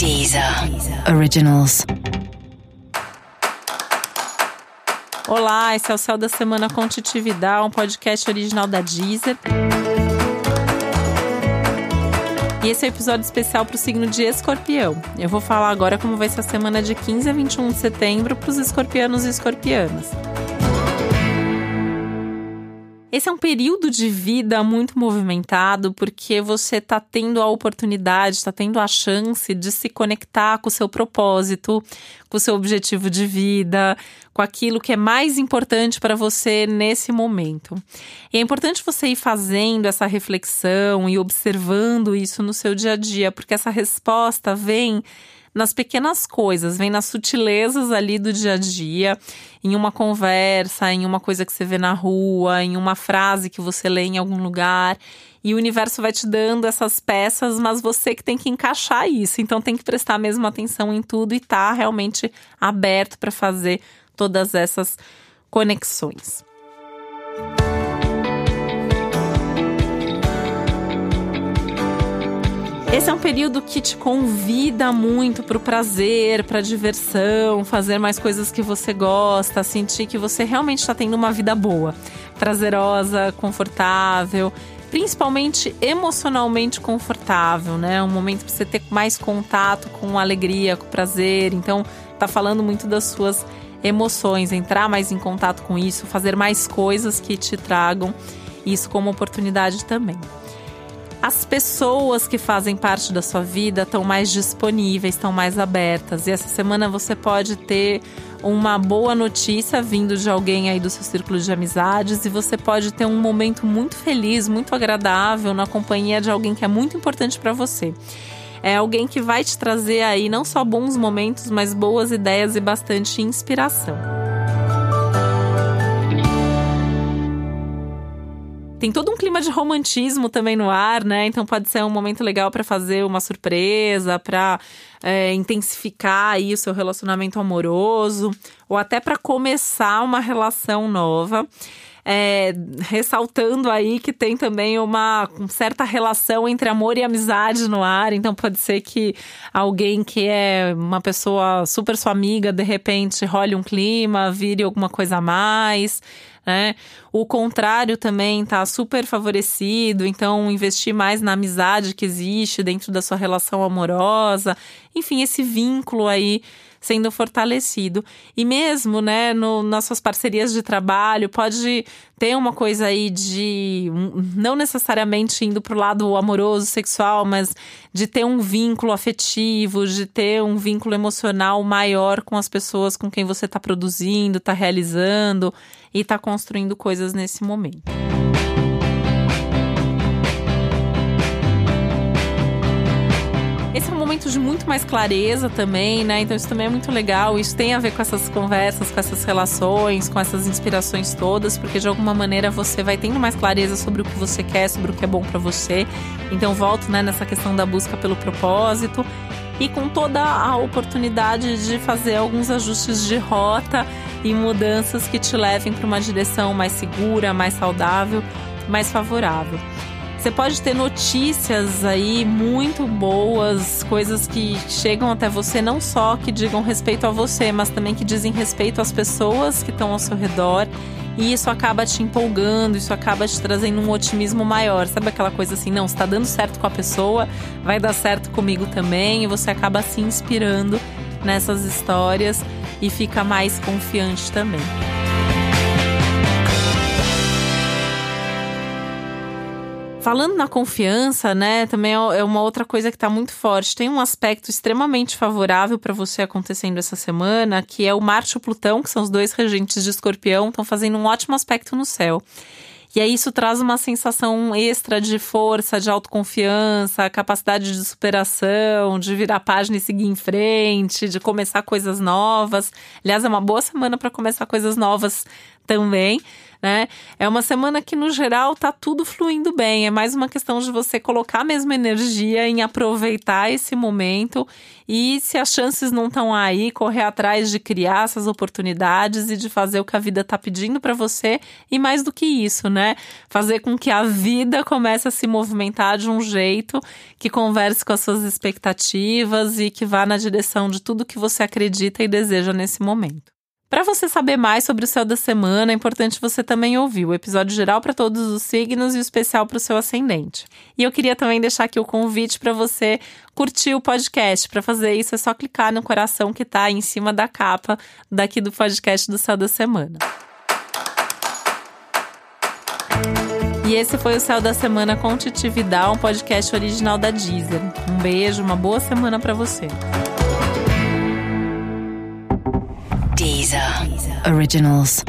Deezer Originals. Olá, esse é o Céu da Semana com Titividade, um podcast original da Deezer. E esse é o um episódio especial para o signo de Escorpião. Eu vou falar agora como vai ser a semana de 15 a 21 de setembro para os escorpianos e escorpianas. Esse é um período de vida muito movimentado porque você está tendo a oportunidade, está tendo a chance de se conectar com o seu propósito, com o seu objetivo de vida, com aquilo que é mais importante para você nesse momento. E é importante você ir fazendo essa reflexão e observando isso no seu dia a dia, porque essa resposta vem nas pequenas coisas, vem nas sutilezas ali do dia a dia, em uma conversa, em uma coisa que você vê na rua, em uma frase que você lê em algum lugar. E o universo vai te dando essas peças, mas você que tem que encaixar isso. Então tem que prestar mesmo atenção em tudo e estar tá realmente aberto para fazer todas essas conexões. Esse é um período que te convida muito para o prazer, para a diversão, fazer mais coisas que você gosta, sentir que você realmente está tendo uma vida boa, prazerosa, confortável, principalmente emocionalmente confortável, né? Um momento para você ter mais contato com alegria, com prazer. Então, tá falando muito das suas emoções, entrar mais em contato com isso, fazer mais coisas que te tragam isso como oportunidade também as pessoas que fazem parte da sua vida estão mais disponíveis, estão mais abertas. E essa semana você pode ter uma boa notícia vindo de alguém aí do seu círculo de amizades e você pode ter um momento muito feliz, muito agradável na companhia de alguém que é muito importante para você. É alguém que vai te trazer aí não só bons momentos, mas boas ideias e bastante inspiração. Tem todo um clima de romantismo também no ar, né? Então pode ser um momento legal para fazer uma surpresa, para é, intensificar aí o seu relacionamento amoroso, ou até para começar uma relação nova. É, ressaltando aí que tem também uma certa relação entre amor e amizade no ar. Então pode ser que alguém que é uma pessoa super sua amiga, de repente role um clima, vire alguma coisa a mais né? O contrário também está super favorecido, então investir mais na amizade que existe dentro da sua relação amorosa, enfim, esse vínculo aí sendo fortalecido. E mesmo, né, no, nas suas parcerias de trabalho, pode ter uma coisa aí de não necessariamente indo para o lado amoroso, sexual, mas de ter um vínculo afetivo, de ter um vínculo emocional maior com as pessoas com quem você está produzindo, está realizando e está construindo coisas nesse momento. De muito mais clareza também, né? Então isso também é muito legal. Isso tem a ver com essas conversas, com essas relações, com essas inspirações todas, porque de alguma maneira você vai tendo mais clareza sobre o que você quer, sobre o que é bom para você. Então volto, né, nessa questão da busca pelo propósito e com toda a oportunidade de fazer alguns ajustes de rota e mudanças que te levem para uma direção mais segura, mais saudável, mais favorável. Você pode ter notícias aí muito boas, coisas que chegam até você, não só que digam respeito a você, mas também que dizem respeito às pessoas que estão ao seu redor. E isso acaba te empolgando, isso acaba te trazendo um otimismo maior. Sabe aquela coisa assim, não, está dando certo com a pessoa, vai dar certo comigo também, e você acaba se inspirando nessas histórias e fica mais confiante também. Falando na confiança, né, também é, é uma outra coisa que está muito forte. Tem um aspecto extremamente favorável para você acontecendo essa semana, que é o Marte e o Plutão, que são os dois regentes de Escorpião, estão fazendo um ótimo aspecto no céu. E aí isso traz uma sensação extra de força, de autoconfiança, capacidade de superação, de virar a página e seguir em frente, de começar coisas novas. Aliás, é uma boa semana para começar coisas novas também né? É uma semana que, no geral, tá tudo fluindo bem. É mais uma questão de você colocar a mesma energia em aproveitar esse momento e, se as chances não estão aí, correr atrás de criar essas oportunidades e de fazer o que a vida tá pedindo para você. E mais do que isso, né? Fazer com que a vida comece a se movimentar de um jeito que converse com as suas expectativas e que vá na direção de tudo que você acredita e deseja nesse momento. Para você saber mais sobre o céu da semana, é importante você também ouvir o episódio geral para todos os signos e o especial para o seu ascendente. E eu queria também deixar aqui o convite para você curtir o podcast. Para fazer isso, é só clicar no coração que está em cima da capa daqui do podcast do céu da semana. E esse foi o Céu da Semana com Titi um podcast original da Deezer. Um beijo, uma boa semana para você. Originals.